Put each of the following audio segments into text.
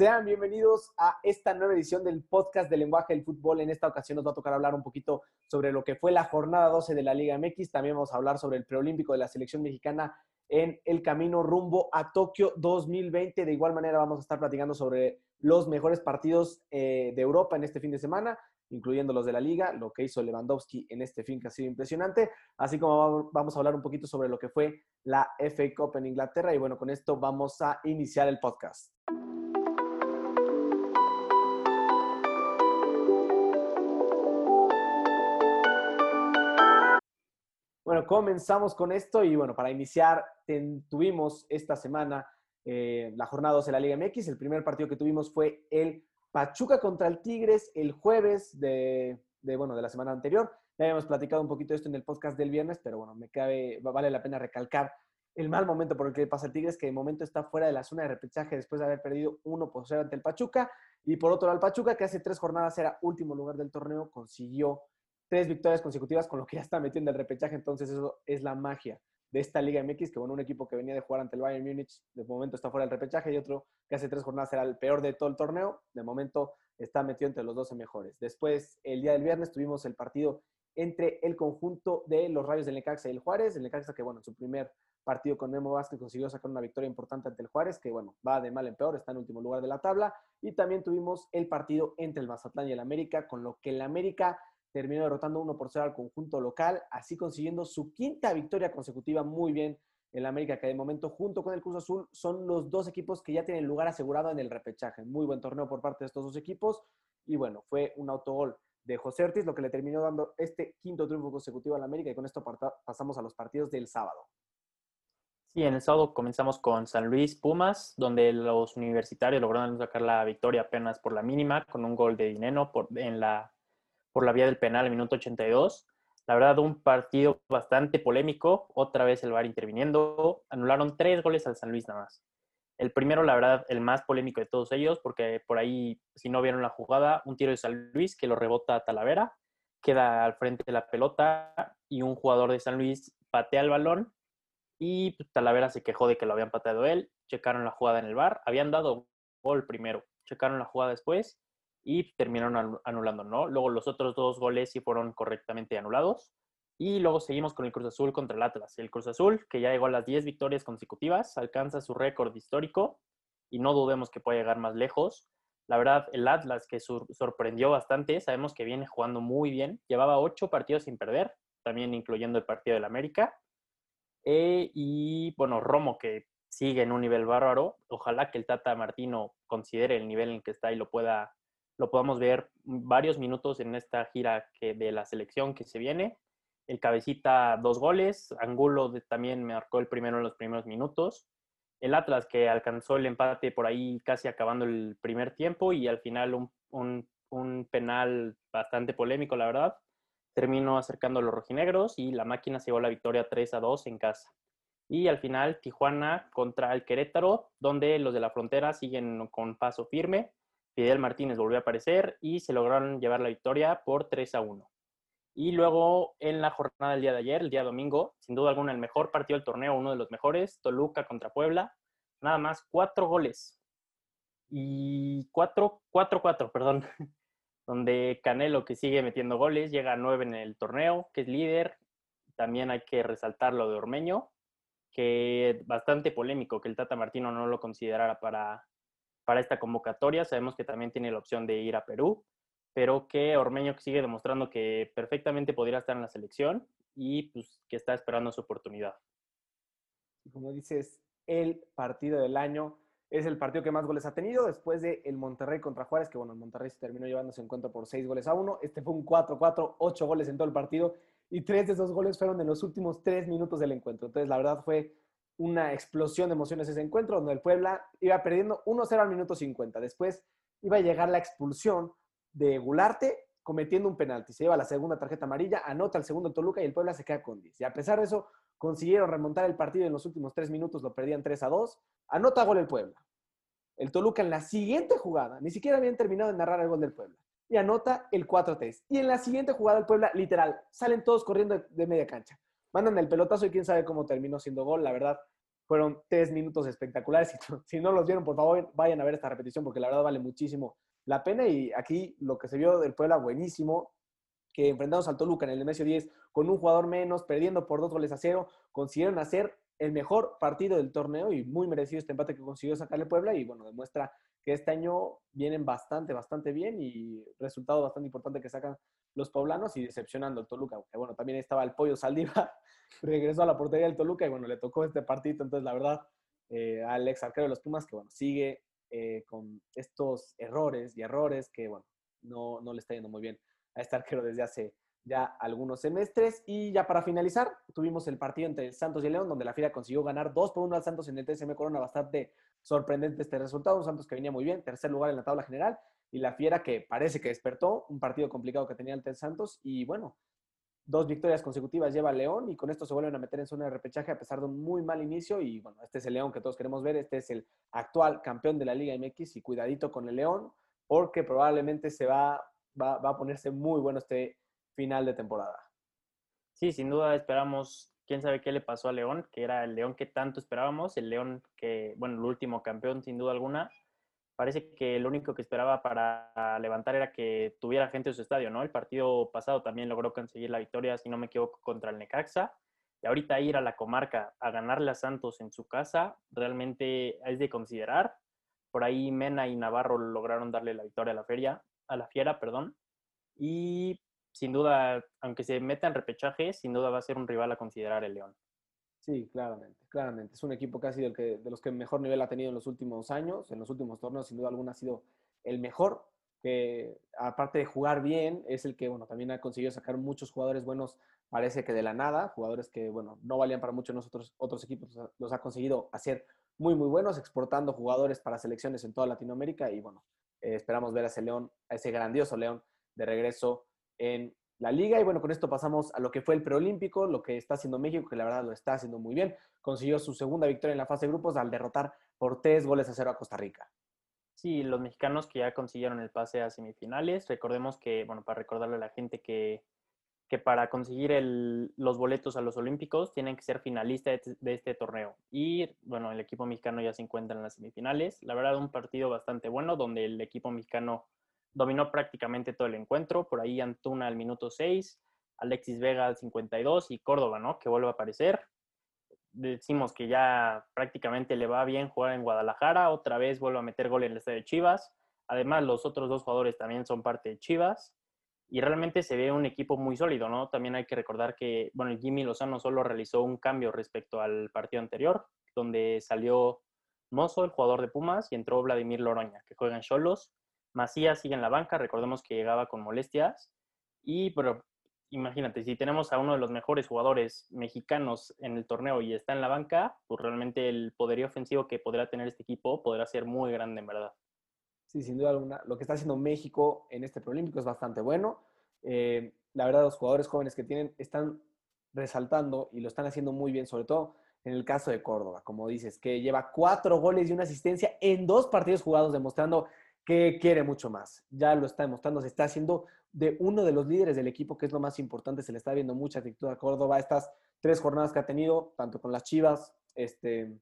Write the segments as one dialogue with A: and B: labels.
A: Sean bienvenidos a esta nueva edición del podcast de lenguaje del fútbol. En esta ocasión nos va a tocar hablar un poquito sobre lo que fue la jornada 12 de la Liga MX. También vamos a hablar sobre el preolímpico de la selección mexicana en el camino rumbo a Tokio 2020. De igual manera vamos a estar platicando sobre los mejores partidos eh, de Europa en este fin de semana, incluyendo los de la Liga, lo que hizo Lewandowski en este fin que ha sido impresionante, así como vamos a hablar un poquito sobre lo que fue la FA Cup en Inglaterra. Y bueno, con esto vamos a iniciar el podcast. Bueno, comenzamos con esto y bueno, para iniciar, tuvimos esta semana eh, la jornada 12 de la Liga MX. El primer partido que tuvimos fue el Pachuca contra el Tigres el jueves de, bueno, de la semana anterior. Ya habíamos platicado un poquito esto en el podcast del viernes, pero bueno, me cabe, vale la pena recalcar el mal momento por el que pasa el Tigres, que de momento está fuera de la zona de repechaje después de haber perdido 1 por 0 ante el Pachuca. Y por otro lado, el Pachuca, que hace tres jornadas era último lugar del torneo, consiguió tres victorias consecutivas, con lo que ya está metiendo el repechaje. Entonces, eso es la magia de esta Liga MX, que bueno, un equipo que venía de jugar ante el Bayern Múnich, de momento está fuera del repechaje, y otro que hace tres jornadas era el peor de todo el torneo, de momento está metido entre los 12 mejores. Después, el día del viernes, tuvimos el partido entre el conjunto de los Rayos del Necaxa y el Juárez. El Necaxa que, bueno, en su primer partido con Memo Vázquez consiguió sacar una victoria importante ante el Juárez, que, bueno, va de mal en peor, está en último lugar de la tabla. Y también tuvimos el partido entre el Mazatlán y el América, con lo que el América terminó derrotando 1 por 0 al conjunto local, así consiguiendo su quinta victoria consecutiva muy bien en la América, que de momento junto con el Cruz Azul son los dos equipos que ya tienen lugar asegurado en el repechaje. Muy buen torneo por parte de estos dos equipos y bueno, fue un autogol de José Ortiz lo que le terminó dando este quinto triunfo consecutivo a la América y con esto pasamos a los partidos del sábado.
B: Sí, en el sábado comenzamos con San Luis Pumas, donde los universitarios lograron sacar la victoria apenas por la mínima con un gol de dinero por, en la por la vía del penal al minuto 82. La verdad, un partido bastante polémico, otra vez el VAR interviniendo. Anularon tres goles al San Luis nada más. El primero, la verdad, el más polémico de todos ellos, porque por ahí, si no vieron la jugada, un tiro de San Luis que lo rebota a Talavera, queda al frente de la pelota y un jugador de San Luis patea el balón y pues, Talavera se quejó de que lo habían pateado él. Checaron la jugada en el bar, habían dado gol primero, checaron la jugada después y terminaron anulando, ¿no? Luego los otros dos goles sí fueron correctamente anulados. Y luego seguimos con el Cruz Azul contra el Atlas. El Cruz Azul, que ya llegó a las 10 victorias consecutivas, alcanza su récord histórico y no dudemos que pueda llegar más lejos. La verdad, el Atlas que sorprendió bastante, sabemos que viene jugando muy bien. Llevaba ocho partidos sin perder, también incluyendo el partido del América. Eh, y bueno, Romo que sigue en un nivel bárbaro. Ojalá que el Tata Martino considere el nivel en el que está y lo pueda lo podamos ver varios minutos en esta gira que, de la selección que se viene. El cabecita dos goles, Angulo también marcó el primero en los primeros minutos. El Atlas que alcanzó el empate por ahí casi acabando el primer tiempo y al final un, un penal bastante polémico, la verdad. Terminó acercando a los rojinegros y la máquina se llevó la victoria 3 a 2 en casa. Y al final Tijuana contra el Querétaro, donde los de la frontera siguen con paso firme Fidel Martínez volvió a aparecer y se lograron llevar la victoria por 3 a 1. Y luego en la jornada del día de ayer, el día domingo, sin duda alguna el mejor partido del torneo, uno de los mejores, Toluca contra Puebla, nada más cuatro goles. Y cuatro, cuatro, cuatro, perdón, donde Canelo que sigue metiendo goles, llega a nueve en el torneo, que es líder. También hay que resaltar lo de Ormeño, que bastante polémico que el Tata Martino no lo considerara para, para esta convocatoria. Sabemos que también tiene la opción de ir a Perú, pero que Ormeño sigue demostrando que perfectamente podría estar en la selección y pues que está esperando su oportunidad.
A: Como dices, el partido del año es el partido que más goles ha tenido después de el Monterrey contra Juárez, que bueno, el Monterrey se terminó llevando su encuentro por seis goles a uno. Este fue un 4-4, ocho goles en todo el partido y tres de esos goles fueron en los últimos tres minutos del encuentro. Entonces, la verdad fue una explosión de emociones ese encuentro, donde el Puebla iba perdiendo 1-0 al minuto 50. Después iba a llegar la expulsión de Gularte cometiendo un penalti. Se lleva la segunda tarjeta amarilla, anota el segundo Toluca y el Puebla se queda con 10. Y a pesar de eso, consiguieron remontar el partido en los últimos tres minutos, lo perdían 3 a 2. Anota gol el Puebla. El Toluca en la siguiente jugada, ni siquiera habían terminado de narrar el gol del Puebla, y anota el 4-3. Y en la siguiente jugada el Puebla, literal, salen todos corriendo de media cancha mandan el pelotazo y quién sabe cómo terminó siendo gol. La verdad, Fueron tres minutos espectaculares. Si no los vieron, por favor, vayan a ver esta repetición porque la verdad vale muchísimo la pena. Y aquí lo que se vio del Puebla, buenísimo, que enfrentamos al Toluca en el Nemesio 10 con un jugador menos, perdiendo por dos goles a cero, consiguieron hacer el mejor partido del torneo y muy merecido este empate que consiguió sacarle Puebla y bueno, demuestra que este año vienen bastante, bastante bien y resultado bastante importante que sacan los poblanos y decepcionando al Toluca. Bueno, también estaba el Pollo Saldiva, regresó a la portería del Toluca y bueno, le tocó este partido. Entonces, la verdad, eh, al ex arquero de los Pumas, que bueno, sigue eh, con estos errores y errores que bueno, no, no le está yendo muy bien a este arquero desde hace ya algunos semestres. Y ya para finalizar, tuvimos el partido entre el Santos y el León, donde la Fiera consiguió ganar 2 por 1 al Santos en el TSM Corona. Bastante sorprendente este resultado. Un Santos que venía muy bien, tercer lugar en la tabla general. Y la Fiera que parece que despertó, un partido complicado que tenía el Santos. Y bueno, dos victorias consecutivas lleva León y con esto se vuelven a meter en zona de repechaje a pesar de un muy mal inicio. Y bueno, este es el León que todos queremos ver. Este es el actual campeón de la Liga MX y cuidadito con el León porque probablemente se va, va, va a ponerse muy bueno este final de temporada.
B: Sí, sin duda esperamos, quién sabe qué le pasó a León, que era el León que tanto esperábamos, el León que, bueno, el último campeón sin duda alguna. Parece que lo único que esperaba para levantar era que tuviera gente en su estadio, ¿no? El partido pasado también logró conseguir la victoria, si no me equivoco, contra el Necaxa. Y ahorita ir a la comarca a ganarle a Santos en su casa realmente es de considerar. Por ahí Mena y Navarro lograron darle la victoria a la feria, a la fiera, perdón. Y sin duda, aunque se meta en repechaje, sin duda va a ser un rival a considerar el León.
A: Sí, claramente, claramente. Es un equipo casi del que, de los que mejor nivel ha tenido en los últimos años, en los últimos torneos, sin duda alguna ha sido el mejor, que aparte de jugar bien, es el que, bueno, también ha conseguido sacar muchos jugadores buenos, parece que de la nada, jugadores que, bueno, no valían para mucho en nosotros, otros equipos, los ha conseguido hacer muy, muy buenos, exportando jugadores para selecciones en toda Latinoamérica y, bueno, eh, esperamos ver a ese León, a ese grandioso León de regreso en la liga. Y bueno, con esto pasamos a lo que fue el preolímpico, lo que está haciendo México, que la verdad lo está haciendo muy bien. Consiguió su segunda victoria en la fase de grupos al derrotar por tres goles a cero a Costa Rica.
B: Sí, los mexicanos que ya consiguieron el pase a semifinales. Recordemos que, bueno, para recordarle a la gente que, que para conseguir los boletos a los Olímpicos tienen que ser finalistas de, de, este torneo. Y bueno, el equipo mexicano ya se encuentra en las semifinales. La verdad, un partido bastante bueno donde el equipo mexicano dominó prácticamente todo el encuentro. Por ahí Antuna al minuto 6, Alexis Vega al 52 y Córdoba, ¿no? Que vuelve a aparecer. Decimos que ya prácticamente le va bien jugar en Guadalajara. Otra vez vuelve a meter gol en el estadio de Chivas. Además, los otros dos jugadores también son parte de Chivas. Y realmente se ve un equipo muy sólido, ¿no? También hay que recordar que, bueno, Jimmy Lozano solo realizó un cambio respecto al partido anterior, donde salió Mozo, el jugador de Pumas, y entró Vladimir Loroña, que juega en Cholos. Macías sigue en la banca, recordemos que llegaba con molestias. Y, pero imagínate, si tenemos a uno de los mejores jugadores mexicanos en el torneo y está en la banca, pues realmente el poderío ofensivo que podrá tener este equipo podrá ser muy grande, en verdad.
A: Sí, sin duda alguna. Lo que está haciendo México en este Prolímpico es bastante bueno. Eh, la verdad, los jugadores jóvenes que tienen están resaltando y lo están haciendo muy bien, sobre todo en el caso de Córdoba, como dices, que lleva cuatro goles y una asistencia en dos partidos jugados, demostrando que quiere mucho más. Ya lo está demostrando, se está haciendo de uno de los líderes del equipo, que es lo más importante, se le está viendo mucha actitud a Córdoba. Estas tres jornadas que ha tenido, tanto con las Chivas, este,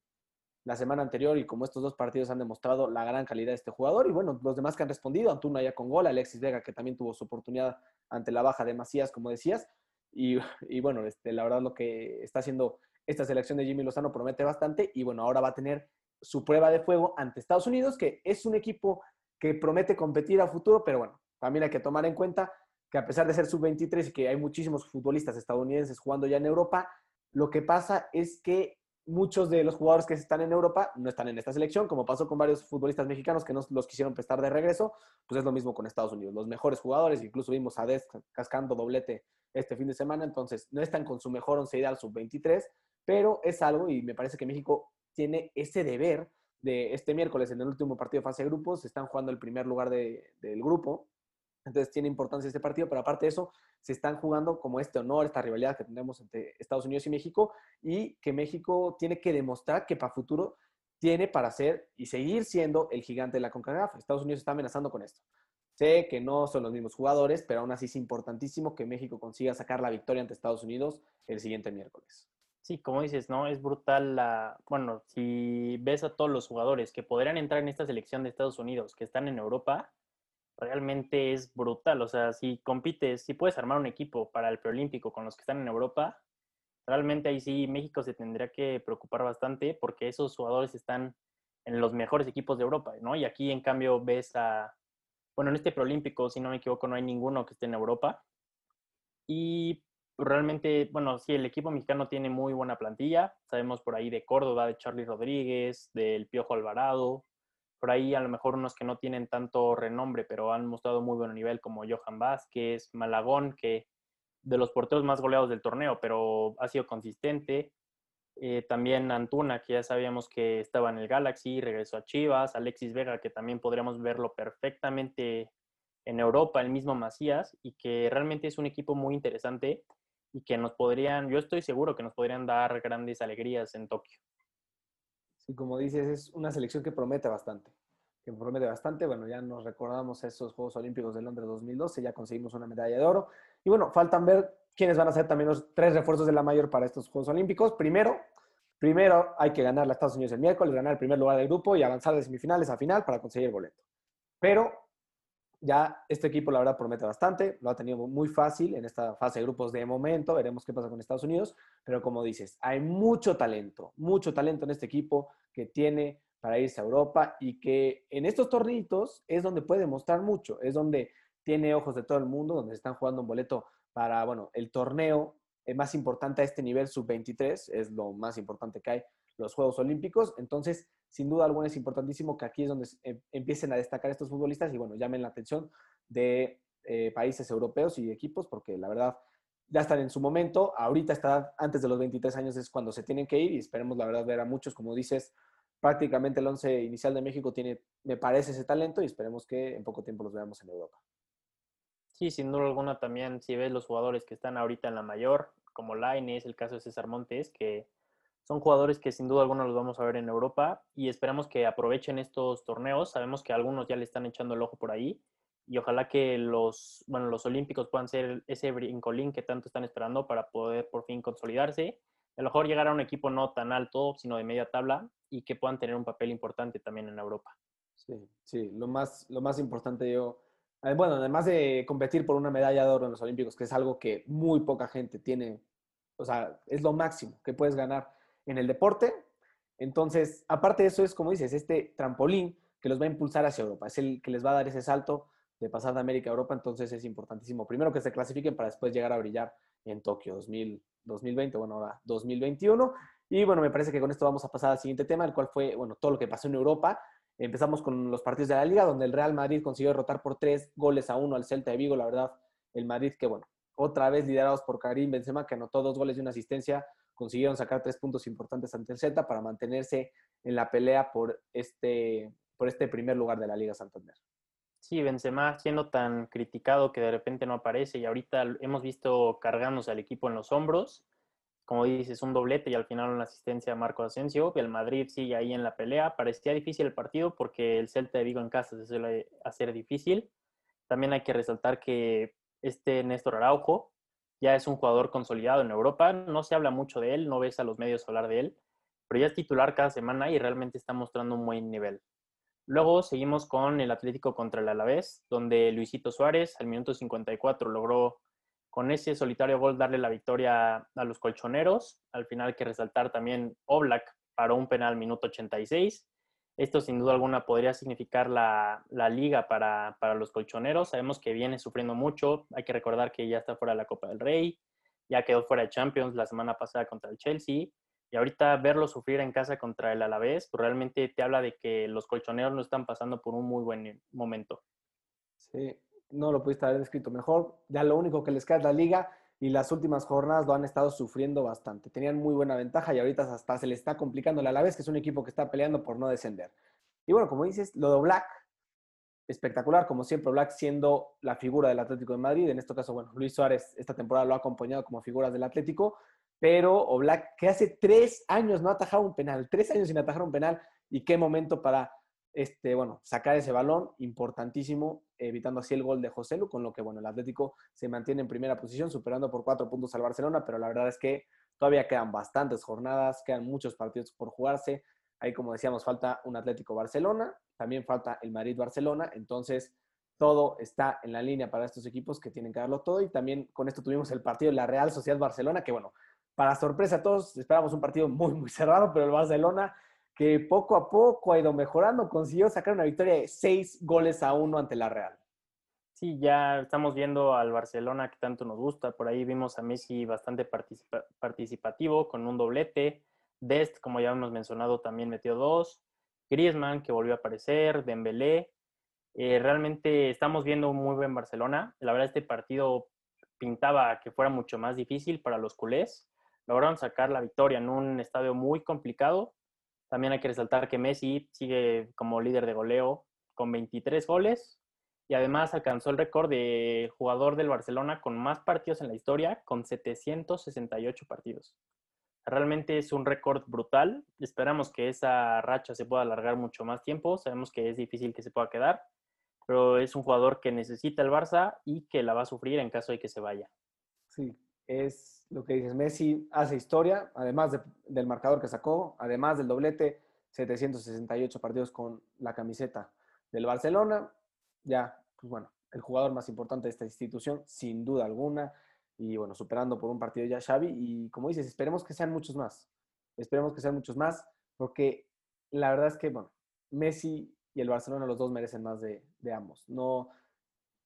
A: la semana anterior y como estos dos partidos han demostrado la gran calidad de este jugador. Y bueno, los demás que han respondido, Antuna ya con gol, Alexis Vega, que también tuvo su oportunidad ante la baja de Macías, como decías. Y, bueno, este, la verdad lo que está haciendo esta selección de Jimmy Lozano promete bastante. Y bueno, ahora va a tener su prueba de fuego ante Estados Unidos, que es un equipo que promete competir a futuro, pero bueno, también hay que tomar en cuenta que a pesar de ser sub-23 y que hay muchísimos futbolistas estadounidenses jugando ya en Europa, lo que pasa es que muchos de los jugadores que están en Europa no están en esta selección, como pasó con varios futbolistas mexicanos que no los quisieron prestar de regreso, pues es lo mismo con Estados Unidos. Los mejores jugadores, incluso vimos a Des cascando doblete este fin de semana, entonces no están con su mejor once ideal sub-23, pero es algo y me parece que México tiene ese deber de este miércoles en el último partido de fase de grupos, están jugando el primer lugar del grupo, entonces tiene importancia este partido, pero aparte de eso, se están jugando como este honor, esta rivalidad que tenemos entre Estados Unidos y México, y que México tiene que demostrar que para futuro tiene para ser y seguir siendo el gigante de la CONCACAF. Estados Unidos está amenazando con esto. Sé que no son los mismos jugadores, pero aún así es importantísimo que México consiga sacar la victoria ante Estados Unidos el siguiente miércoles.
B: Sí, como dices, ¿no? Es brutal la... Bueno, si ves a todos los jugadores que podrían entrar en esta selección de Estados Unidos, que están en Europa, realmente es brutal. O sea, si compites, si puedes armar un equipo para el preolímpico con los que están en Europa, realmente ahí sí México se tendría que preocupar bastante porque esos jugadores están en los mejores equipos de Europa, ¿no? Y aquí, en cambio, ves a... Bueno, en este preolímpico, si no me equivoco, no hay ninguno que esté en Europa. Y realmente, bueno, sí, el equipo mexicano tiene muy buena plantilla. Sabemos por ahí de Córdoba, de Charlie Rodríguez, del Piojo Alvarado. Por ahí a lo mejor unos que no tienen tanto renombre, pero han mostrado muy buen nivel, como Johan Vázquez, Malagón, que de los porteros más goleados del torneo, pero ha sido consistente. Eh, también Antuna, que ya sabíamos que estaba en el Galaxy, regresó a Chivas. Alexis Vega, que también podríamos verlo perfectamente en Europa, el mismo Macías, y que realmente es un equipo muy interesante y que nos podrían, yo estoy seguro que nos podrían dar grandes alegrías en Tokio.
A: Sí, como dices, es una selección que promete bastante, que promete bastante. Bueno, ya nos recordamos esos Juegos Olímpicos de Londres 2012, ya conseguimos una medalla de oro. Y bueno, faltan ver quiénes van a ser también los tres refuerzos de la mayor para estos Juegos Olímpicos. Primero, primero hay que ganar a Estados Unidos el miércoles, ganar el primer lugar del grupo y avanzar de semifinales a final para conseguir el boleto. Pero ya este equipo la verdad promete bastante, lo ha tenido muy fácil en esta fase de grupos de momento, veremos qué pasa con Estados Unidos, pero como dices, hay mucho talento, mucho talento en este equipo que tiene para irse a Europa y que en estos tornitos es donde puede mostrar mucho, es donde tiene ojos de todo el mundo, donde están jugando un boleto para, bueno, el torneo más importante a este nivel sub-23, es lo más importante que hay, los Juegos Olímpicos, entonces sin duda alguna es importantísimo que aquí es donde em, empiecen a destacar estos futbolistas y bueno, llamen la atención de eh, países europeos y equipos, porque la verdad ya están en su momento. Ahorita está antes de los 23 años es cuando se tienen que ir y esperemos la verdad ver a muchos, como dices, prácticamente el 11 inicial de México tiene, me parece, ese talento y esperemos que en poco tiempo los veamos en Europa.
B: Sí, sin duda alguna también si ves los jugadores que están ahorita en la mayor, como es el caso de César Montes, que son jugadores que sin duda alguna los vamos a ver en Europa y esperamos que aprovechen estos torneos. Sabemos que algunos ya le están echando el ojo por ahí y ojalá que los, bueno, los olímpicos puedan ser ese brincolín que tanto están esperando para poder por fin consolidarse. A lo mejor llegar a un equipo no tan alto, sino de media tabla y que puedan tener un papel importante también en Europa.
A: Sí, sí, lo más, lo más importante yo, eh, bueno, además de competir por una medalla de oro en los Olímpicos, que es algo que muy poca gente tiene, o sea, es lo máximo que puedes ganar en el deporte. Entonces, aparte de eso, es como dices, este trampolín que los va a impulsar hacia Europa, es el que les va a dar ese salto de pasar de América a Europa, entonces es importantísimo. Primero que se clasifiquen para después llegar a brillar en Tokio 2020, bueno, ahora 2021. Y bueno, me parece que con esto vamos a pasar al siguiente tema, el cual fue, bueno, todo lo que pasó en Europa. Empezamos con los partidos de la liga, donde el Real Madrid consiguió derrotar por tres goles a uno al Celta de Vigo. La verdad, el Madrid que, bueno, otra vez liderados por Karim Benzema, que anotó dos goles y una asistencia, consiguieron sacar tres puntos importantes ante el Z para mantenerse en la pelea por este, por este primer lugar de la Liga Santander.
B: Sí, Benzema siendo tan criticado que de repente no aparece y ahorita hemos visto cargándose al equipo en los hombros. Como dices, un doblete y al final una asistencia a Marco Asensio. El Madrid sigue ahí en la pelea. Parecía difícil el partido porque el Celta de Vigo en casa se suele hacer difícil. También hay que resaltar que este Néstor Araujo ya es un jugador consolidado en Europa, no se habla mucho de él, no ves a los medios hablar de él, pero ya es titular cada semana y realmente está mostrando un buen nivel. Luego seguimos con el Atlético contra el Alavés, donde Luisito Suárez al minuto 54 logró con ese solitario gol darle la victoria a los colchoneros. Al final que resaltar también Oblak paró un penal minuto 86 esto sin duda alguna podría significar la, liga para, los colchoneros. Sabemos que viene sufriendo mucho. Hay que recordar que ya está fuera de la Copa del Rey, ya quedó fuera de Champions la semana pasada contra el Chelsea. Y ahorita verlo sufrir en casa contra el Alavés, pues realmente te habla de que los colchoneros no están pasando por un muy buen momento.
A: Sí, no lo pudiste haber escrito mejor. Ya lo único que les queda es la liga y las últimas jornadas lo han estado sufriendo bastante. Tenían muy buena ventaja y ahorita hasta se le está complicando la vez que es un equipo que está peleando por no descender. Y bueno, como dices, lo de Black, espectacular, como siempre, Black siendo la figura del Atlético de Madrid. En este caso, bueno, Luis Suárez esta temporada lo ha acompañado como figuras del Atlético, pero Black que hace tres años no ha atajado un penal, tres años sin atajar un penal, y qué momento para este, bueno, sacar ese balón, importantísimo, evitando así el gol de José Lu, con lo que, bueno, el Atlético se mantiene en primera posición, superando por cuatro puntos al Barcelona, pero la verdad es que todavía quedan bastantes jornadas, quedan muchos partidos por jugarse. Ahí, como decíamos, falta un Atlético Barcelona, también falta el Madrid-Barcelona, entonces todo está en la línea para estos equipos que tienen que darlo todo y también con esto tuvimos el partido de la Real Sociedad Barcelona, que bueno, para sorpresa a todos, esperábamos un partido muy, muy cerrado, pero el Barcelona que poco a poco ha ido mejorando, consiguió sacar una victoria de seis goles a uno ante la Real.
B: Sí, ya estamos viendo al Barcelona que tanto nos gusta. Por ahí vimos a Messi bastante participativo con un doblete. Dest, como ya hemos mencionado, también metió dos. Griezmann, que volvió a aparecer. Dembélé. Eh, realmente estamos viendo un muy buen Barcelona. La verdad, este partido pintaba que fuera mucho más difícil para los culés. Lograron sacar la victoria en un estadio muy complicado. También hay que resaltar que Messi sigue como líder de goleo con 23 goles y además alcanzó el récord de jugador del Barcelona con más partidos en la historia, con 768 partidos. Realmente es un récord brutal. Esperamos que esa racha se pueda alargar mucho más tiempo. Sabemos que es difícil que se pueda quedar, pero es un jugador que necesita el Barça y que la va a sufrir en caso de que se vaya.
A: Sí, es lo que dices. Messi hace historia, además del marcador que sacó, además del doblete, 768 partidos con la camiseta del Barcelona. Ya, pues bueno, el jugador más importante de esta institución, sin duda alguna y bueno, superando por un partido ya Xavi. Y como dices, esperemos que sean muchos más. Esperemos que sean muchos más, porque la verdad es que, bueno, Messi y el Barcelona los dos merecen más de, ambos. No,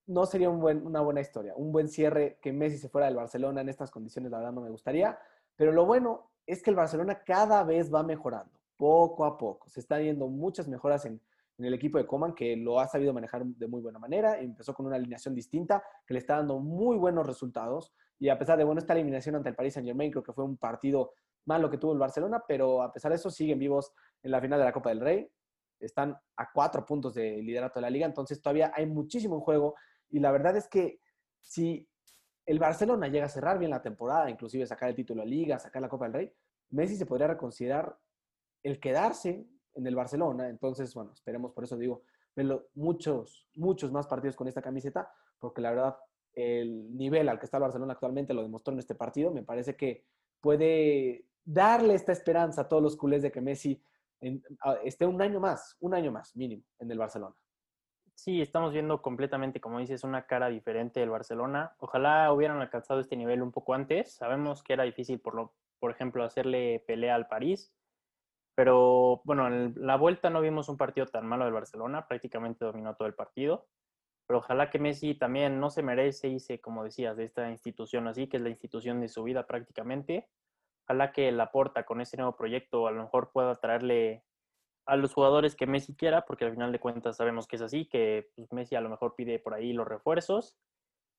A: no sería una buena historia, un buen cierre que Messi se fuera del Barcelona en estas condiciones, la verdad no me gustaría. Pero lo bueno es que el Barcelona cada vez va mejorando, poco a poco. Se están viendo muchas mejoras en, en el equipo de Coman, que lo ha sabido manejar de muy buena manera. Empezó con una alineación distinta que le está dando muy buenos resultados. Y a pesar de, bueno, esta eliminación ante el Paris Saint Germain, creo que fue un partido malo que tuvo el Barcelona, pero a pesar de eso siguen vivos en la final de la Copa del Rey. Están a cuatro puntos de liderato de la liga, entonces todavía hay muchísimo en juego. Y la verdad es que si el Barcelona llega a cerrar bien la temporada, inclusive sacar el título de liga, sacar la Copa del Rey, Messi se podría reconsiderar el quedarse en el Barcelona. Entonces, bueno, esperemos, por eso digo, verlo muchos, muchos más partidos con esta camiseta, porque la verdad, el nivel al que está el Barcelona actualmente lo demostró en este partido. Me parece que puede darle esta esperanza a todos los culés de que Messi esté un año más, un año más mínimo en el Barcelona.
B: Sí, estamos viendo completamente, como dices, una cara diferente del Barcelona. Ojalá hubieran alcanzado este nivel un poco antes. Sabemos que era difícil, por, lo, por ejemplo, hacerle pelea al París pero bueno, en la vuelta no vimos un partido tan malo del Barcelona, prácticamente dominó todo el partido. Pero ojalá que Messi también no se merece irse, como decías, de esta institución así, que es la institución de su vida prácticamente. Ojalá que la porta con ese nuevo proyecto a lo mejor pueda traerle a los jugadores que Messi quiera, porque al final de cuentas sabemos que es así, que pues, Messi a lo mejor pide por ahí los refuerzos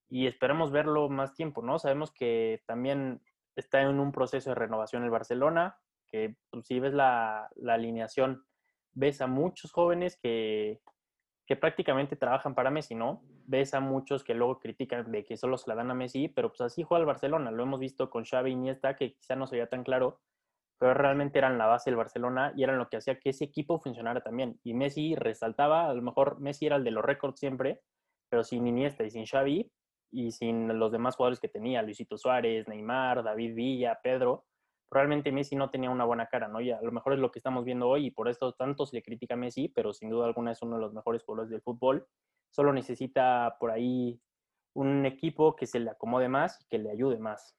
B: y esperemos verlo más tiempo, ¿no? Sabemos que también está en un proceso de renovación el Barcelona, que pues, si ves la, alineación, ves a muchos jóvenes que, que prácticamente trabajan para Messi, ¿no? Ves a muchos que luego critican de que solo se la dan a Messi, pero pues así juega el Barcelona. Lo hemos visto con Xavi Iniesta, que quizá no se tan claro, pero realmente eran la base del Barcelona y eran lo que hacía que ese equipo funcionara también. Y Messi resaltaba, a lo mejor Messi era el de los récords siempre, pero sin Iniesta y sin Xavi y sin los demás jugadores que tenía, Luisito Suárez, Neymar, David Villa, Pedro, realmente Messi no tenía una buena cara, ¿no? Y a lo mejor es lo que estamos viendo hoy y por esto tanto se le critica a Messi, pero sin duda alguna es uno de los mejores jugadores del fútbol. Solo necesita por ahí un equipo que se le acomode más y que le ayude más.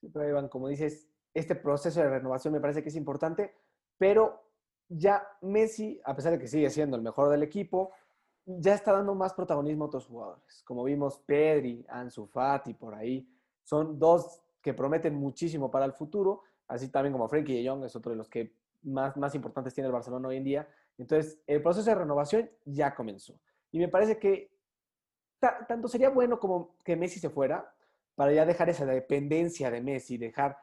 A: Sí, pero Iván, como dices, este proceso de renovación me parece que es importante, pero ya Messi, a pesar de que sigue siendo el mejor del equipo, ya está dando más protagonismo a otros jugadores. Como vimos, Pedri, Ansu Fati, por ahí, son dos que prometen muchísimo para el futuro, así también como Frankie de Jong es otro de los que más, más importantes tiene el Barcelona hoy en día. Entonces, el proceso de renovación ya comenzó. Y me parece que tanto sería bueno como que Messi se fuera, para ya dejar esa dependencia de Messi, dejar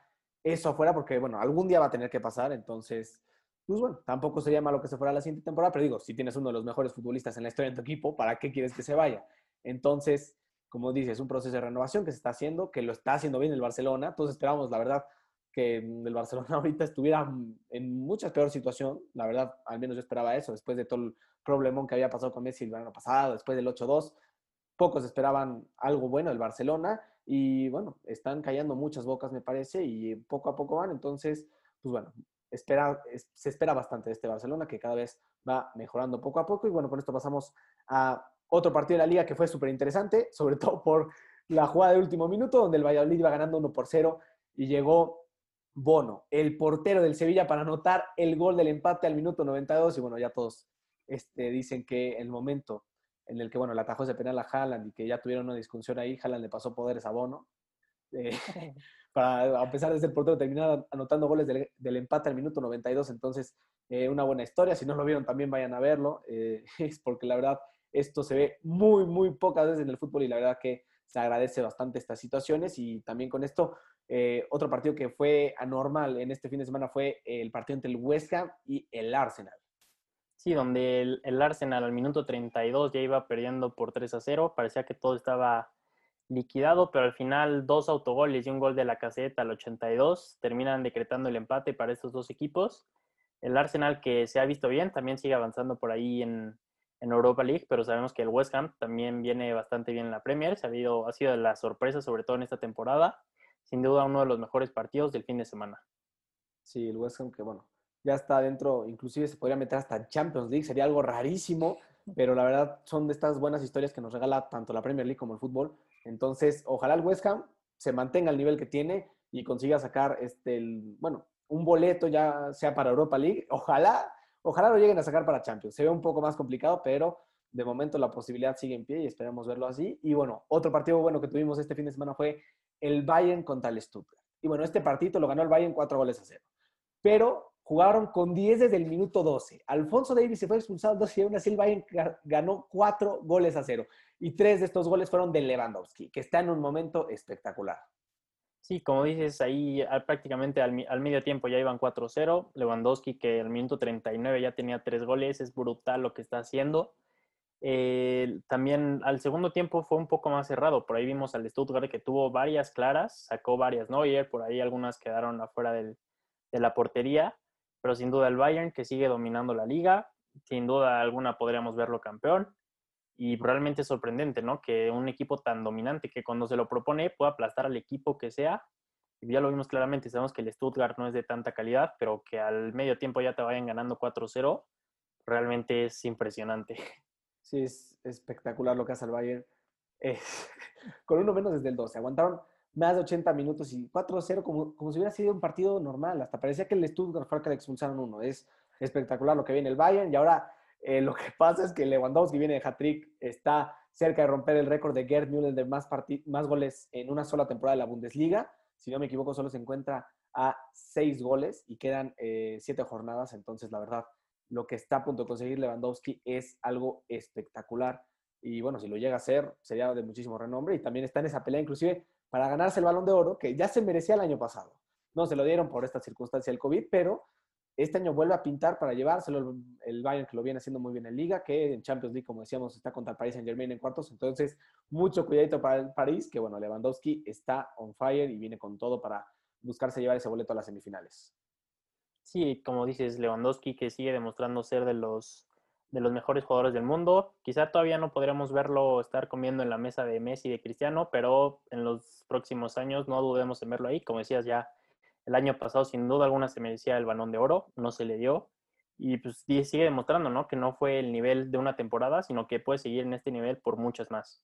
A: eso afuera, porque bueno, algún día va a tener que pasar, entonces, pues bueno, tampoco sería malo que se fuera la siguiente temporada, pero digo, si tienes uno de los mejores futbolistas en la historia de tu equipo, ¿para qué quieres que se vaya? Entonces, como dices, un proceso de renovación que se está haciendo, que lo está haciendo bien el Barcelona. Todos esperamos, la verdad, que el Barcelona ahorita estuviera en mucha peor situación. La verdad, al menos yo esperaba eso, después de todo el problemón que había pasado con Messi el año pasado, después del 8-2. Pocos esperaban algo bueno del Barcelona y bueno, están callando muchas bocas, me parece, y poco a poco van. Entonces, pues bueno, espera, se espera bastante de este Barcelona, que cada vez va mejorando poco a poco. Y bueno, con esto pasamos a otro partido de la liga que fue súper interesante, sobre todo por la jugada de último minuto, donde el Valladolid iba ganando 1 por 0 y llegó Bono, el portero del Sevilla, para anotar el gol del empate al minuto 92. Y bueno, ya todos este, dicen que el momento en el que, bueno, le atajó ese penal a Haaland y que ya tuvieron una discusión ahí, Haaland le pasó poderes a Bono. Eh, para, a pesar de ser portero, terminar anotando goles del, empate al minuto 92. Entonces, eh, una buena historia. Si no lo vieron, también vayan a verlo. Eh, es porque la verdad, esto se ve muy, muy pocas veces en el fútbol y la verdad que se agradece bastante estas situaciones. Y también con esto, otro partido que fue anormal en este fin de semana fue el partido entre el West Ham y el Arsenal.
B: Donde el, Arsenal al minuto 32 ya iba perdiendo por 3 a 0. Parecía que todo estaba liquidado, pero al final dos autogoles y un gol de la caseta al 82 terminan decretando el empate para estos dos equipos. El Arsenal que se ha visto bien también sigue avanzando por ahí en, Europa League, pero sabemos que el West Ham también viene bastante bien en la Premier. Se ha, ha sido la sorpresa, sobre todo en esta temporada. Sin duda uno de los mejores partidos del fin de semana.
A: Sí, el West Ham que bueno, ya está dentro, inclusive se podría meter hasta Champions League, sería algo rarísimo, pero la verdad son de estas buenas historias que nos regala tanto la Premier League como el fútbol. Entonces, ojalá el West Ham se mantenga al nivel que tiene y consiga sacar este, bueno, un boleto ya sea para Europa League. Ojalá, ojalá lo lleguen a sacar para Champions. Se ve un poco más complicado, pero de momento la posibilidad sigue en pie y esperamos verlo así. Y bueno, otro partido bueno que tuvimos este fin de semana fue el Bayern contra el Stuttgart. Y bueno, este partido lo ganó el Bayern cuatro goles a cero. Pero jugaron con 10 desde el minuto 12. Alfonso Davis se fue expulsado 12 y aún así el Bayern ganó 4 goles a 0. Y 3 de estos goles fueron de Lewandowski, que está en un momento espectacular.
B: Sí, como dices, ahí prácticamente al, medio tiempo ya iban 4-0. Lewandowski, que al minuto 39 ya tenía 3 goles, es brutal lo que está haciendo. Eh, también al segundo tiempo fue un poco más cerrado. Por ahí vimos al Stuttgart que tuvo varias claras, sacó varias Neuer, por ahí algunas quedaron afuera de la portería pero sin duda el Bayern que sigue dominando la liga, sin duda alguna podríamos verlo campeón y realmente es sorprendente, ¿no? Que un equipo tan dominante que cuando se lo propone pueda aplastar al equipo que sea. Ya lo vimos claramente, sabemos que el Stuttgart no es de tanta calidad, pero que al medio tiempo ya te vayan ganando 4-0, realmente es impresionante.
A: Sí, es espectacular lo que hace el Bayern. con uno menos desde el 12. Aguantaron más de 80 minutos y 4-0 como, como si hubiera sido un partido normal. Hasta parecía que el Stuttgart fue que le expulsaron uno. Es espectacular lo que viene el Bayern y ahora eh, lo que pasa es que Lewandowski viene de hat-trick, está cerca de romper el récord de Gerd Müller de más, más goles en una sola temporada de la Bundesliga. Si no me equivoco, solo se encuentra a seis goles y quedan eh, siete jornadas. Entonces, la verdad, lo que está a punto de conseguir Lewandowski es algo espectacular. Y bueno, si lo llega a hacer, sería de muchísimo renombre. Y también está en esa pelea, inclusive para ganarse el balón de oro, que ya se merecía el año pasado. No se lo dieron por esta circunstancia del COVID, pero este año vuelve a pintar para llevárselo el Bayern, que lo viene haciendo muy bien en Liga, que en Champions League, como decíamos, está contra el Paris Saint Germain en cuartos. Entonces, mucho cuidadito para el París, que bueno, Lewandowski está on fire y viene con todo para buscarse llevar ese boleto a las semifinales.
B: Sí, como dices, Lewandowski que sigue demostrando ser de los de los mejores jugadores del mundo. Quizá todavía no podríamos verlo estar comiendo en la mesa de Messi y de Cristiano, pero en los próximos años no dudemos en verlo ahí. Como decías ya, el año pasado sin duda alguna se merecía el balón de oro, no se le dio. Y pues sigue demostrando, ¿no? Que no fue el nivel de una temporada, sino que puede seguir en este nivel por muchas más.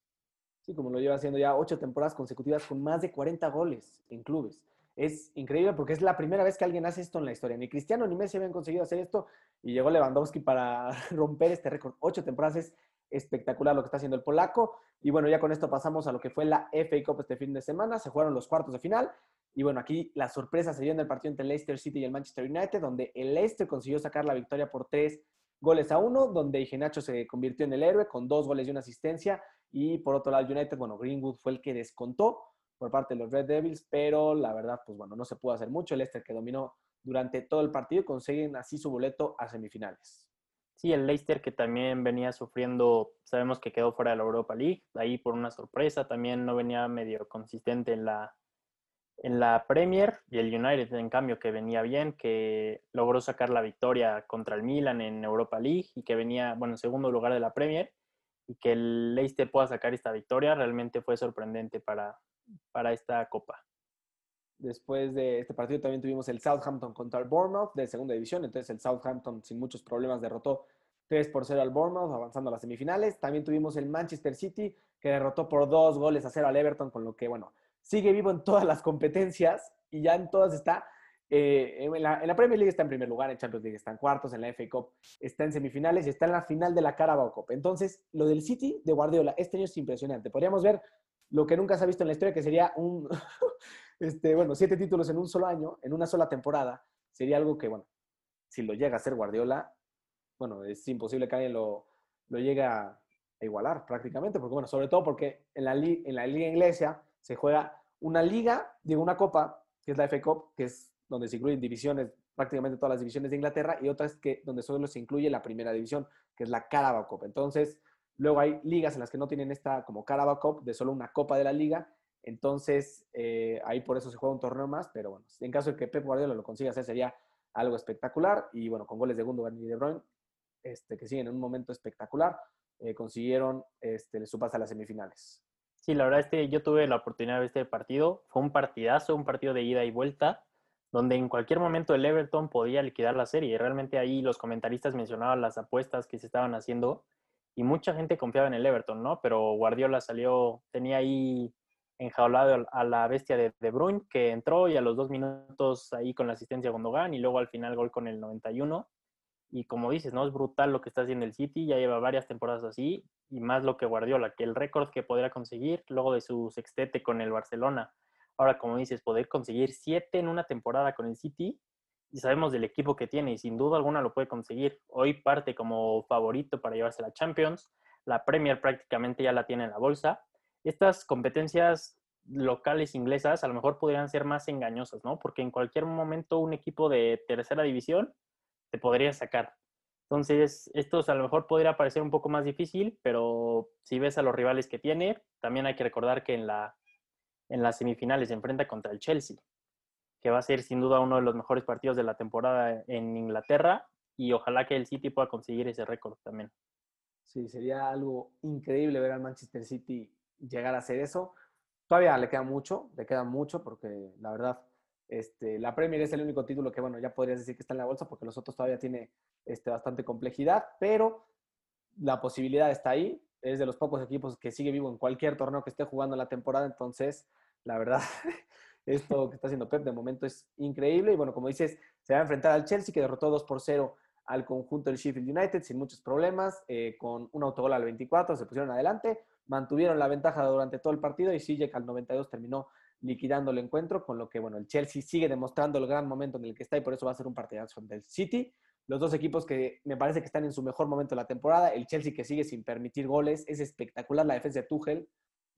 A: Sí, como lo lleva haciendo ya ocho temporadas consecutivas con más de 40 goles en clubes es increíble porque es la primera vez que alguien hace esto en la historia. Ni Cristiano ni Messi habían conseguido hacer esto y llegó Lewandowski para romper este récord. Ocho temporadas es espectacular lo que está haciendo el polaco. Y bueno, ya con esto pasamos a lo que fue la FA Cup este fin de semana. Se jugaron los cuartos de final. Y bueno, aquí la sorpresa se dio en el partido entre Leicester City y el Manchester United, donde el Leicester consiguió sacar la victoria por tres goles a uno, donde Igenacho se convirtió en el héroe con dos goles y una asistencia. Y por otro lado, United, bueno, Greenwood fue el que descontó por parte de los Red Devils, pero la verdad, pues bueno, no se pudo hacer mucho. El Leicester que dominó durante todo el partido consiguen así su boleto a semifinales.
B: Sí, el Leicester que también venía sufriendo, sabemos que quedó fuera de la Europa League, ahí por una sorpresa, también no venía medio consistente en la, en la Premier y el United en cambio que venía bien, que logró sacar la victoria contra el Milan en Europa League y que venía, bueno, en segundo lugar de la Premier y que el Leicester pueda sacar esta victoria realmente fue sorprendente para, para esta copa.
A: Después de este partido también tuvimos el Southampton contra el Bournemouth de segunda división. Entonces el Southampton sin muchos problemas derrotó 3 por 0 al Bournemouth, avanzando a las semifinales. También tuvimos el Manchester City que derrotó por dos goles a cero al Everton, con lo que, bueno, sigue vivo en todas las competencias y ya en todas está. Eh, en, la, en, la, Premier League está en primer lugar, en Champions League está en cuartos, en la FA Cup está en semifinales y está en la final de la Carabao Cup. Entonces, lo del City de Guardiola este año es impresionante. Podríamos ver lo que nunca se ha visto en la historia, que sería un, este, bueno, siete títulos en un solo año, en una sola temporada. Sería algo que, bueno, si lo llega a hacer Guardiola, bueno, es imposible que alguien lo, lo llegue a igualar prácticamente, porque, bueno, sobre todo porque en la, en la liga inglesa se juega una liga, digo, una copa, que es la FA Cup, que es donde se incluyen divisiones, prácticamente todas las divisiones de Inglaterra, y otras que donde solo se incluye la primera división, que es la Carabao Cup. Entonces, Luego hay ligas en las que no tienen esta como Carabao Cup, de solo una copa de la liga. Entonces, eh, ahí por eso se juega un torneo más. Pero bueno, en caso de que Pep Guardiola lo consiga hacer, sería algo espectacular. Y bueno, con goles de Gundogan y De Bruyne, este, que siguen en un momento espectacular, eh, consiguieron este, su pase a las semifinales.
B: Sí, la verdad es que yo tuve la oportunidad de ver este partido. Fue un partidazo, un partido de ida y vuelta, donde en cualquier momento el Everton podía liquidar la serie. Realmente ahí los comentaristas mencionaban las apuestas que se estaban haciendo y mucha gente confiaba en el Everton, ¿no? Pero Guardiola salió, tenía ahí enjaulado a la bestia de De Bruyne, que entró y a los dos minutos ahí con la asistencia de Gondogan y luego al final gol con el 91. Y como dices, ¿no? Es brutal lo que está haciendo el City, ya lleva varias temporadas así y más lo que Guardiola, que el récord que podría conseguir luego de su sextete con el Barcelona. Ahora, como dices, poder conseguir siete en una temporada con el City, y sabemos del equipo que tiene y sin duda alguna lo puede conseguir. Hoy parte como favorito para llevarse la Champions, la Premier prácticamente ya la tiene en la bolsa. Estas competencias locales inglesas a lo mejor podrían ser más engañosas, ¿no? Porque en cualquier momento un equipo de tercera división te podría sacar. Entonces, esto a lo mejor podría parecer un poco más difícil, pero si ves a los rivales que tiene, también hay que recordar que en, la, en las semifinales se enfrenta contra el Chelsea que va a ser sin duda uno de los mejores partidos de la temporada en Inglaterra y ojalá que el City pueda conseguir ese récord también.
A: Sí, sería algo increíble ver al Manchester City llegar a hacer eso. Todavía le queda mucho, le queda mucho porque la verdad, este, la Premier es el único título que, bueno, ya podrías decir que está en la bolsa porque los otros todavía tiene este, bastante complejidad, pero la posibilidad está ahí. Es de los pocos equipos que sigue vivo en cualquier torneo que esté jugando la temporada, entonces, la verdad, esto que está haciendo Pep de momento es increíble. Y bueno, como dices, se va a enfrentar al Chelsea que derrotó 2 por 0 al conjunto del Sheffield United sin muchos problemas, eh, con un autogol al 24, se pusieron adelante, mantuvieron la ventaja durante todo el partido y Sijek al 92 terminó liquidando el encuentro, con lo que, bueno, el Chelsea sigue demostrando el gran momento en el que está y por eso va a ser un partidazo del City. Los dos equipos que me parece que están en su mejor momento de la temporada, el Chelsea que sigue sin permitir goles, es espectacular la defensa de Tuchel,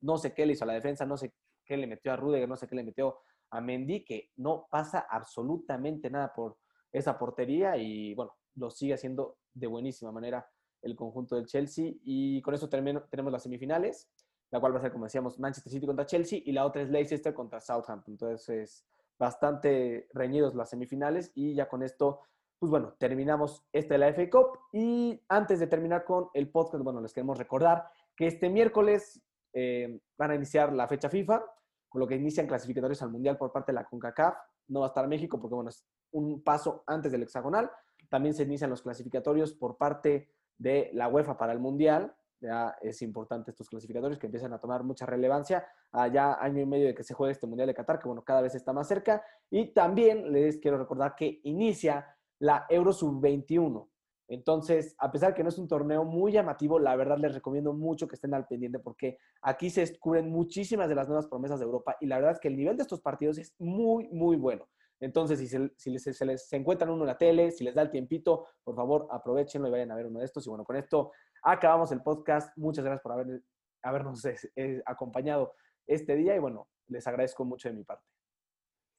A: no sé qué le hizo a la defensa, no sé qué le metió a Rudiger, no sé qué le metió a Mendy, que no pasa absolutamente nada por esa portería y bueno, lo sigue haciendo de buenísima manera el conjunto del Chelsea. Y con eso tenemos las semifinales, la cual va a ser, como decíamos, Manchester City contra Chelsea y la otra es Leicester contra Southampton. Entonces, es bastante reñidos las semifinales y ya con esto, pues bueno, terminamos este de la FA Cup. Y antes de terminar con el podcast, bueno, les queremos recordar que este miércoles eh, van a iniciar la fecha FIFA, con lo que inician clasificatorios al Mundial por parte de la CONCACAF. No va a estar México porque, bueno, es un paso antes del hexagonal. También se inician los clasificatorios por parte de la UEFA para el Mundial. Ya es importante estos clasificatorios que empiezan a tomar mucha relevancia. Allá año y medio de que se juegue este Mundial de Qatar, que bueno, cada vez está más cerca. Y también les quiero recordar que inicia la Euro Sub-21. Entonces, a pesar que no es un torneo muy llamativo, la verdad les recomiendo mucho que estén al pendiente porque aquí se descubren muchísimas de las nuevas promesas de Europa y la verdad es que el nivel de estos partidos es muy, muy bueno. Entonces, si, se, si les, se les encuentran uno en la tele, si les da el tiempito, por favor, aprovechenlo y vayan a ver uno de estos. Y bueno, con esto acabamos el podcast. Muchas gracias por haber, habernos eh, acompañado este día y bueno, les agradezco mucho de mi parte.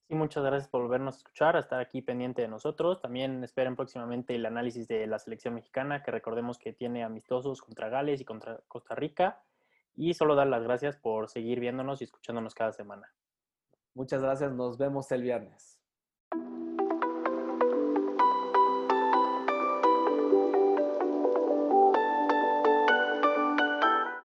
B: Sí, muchas gracias por volvernos a escuchar, a estar aquí pendiente de nosotros. También esperen próximamente el análisis de la selección mexicana, que recordemos que tiene amistosos contra Gales y contra Costa Rica. Y solo dar las gracias por seguir viéndonos y escuchándonos cada semana.
A: Muchas gracias, nos vemos el viernes.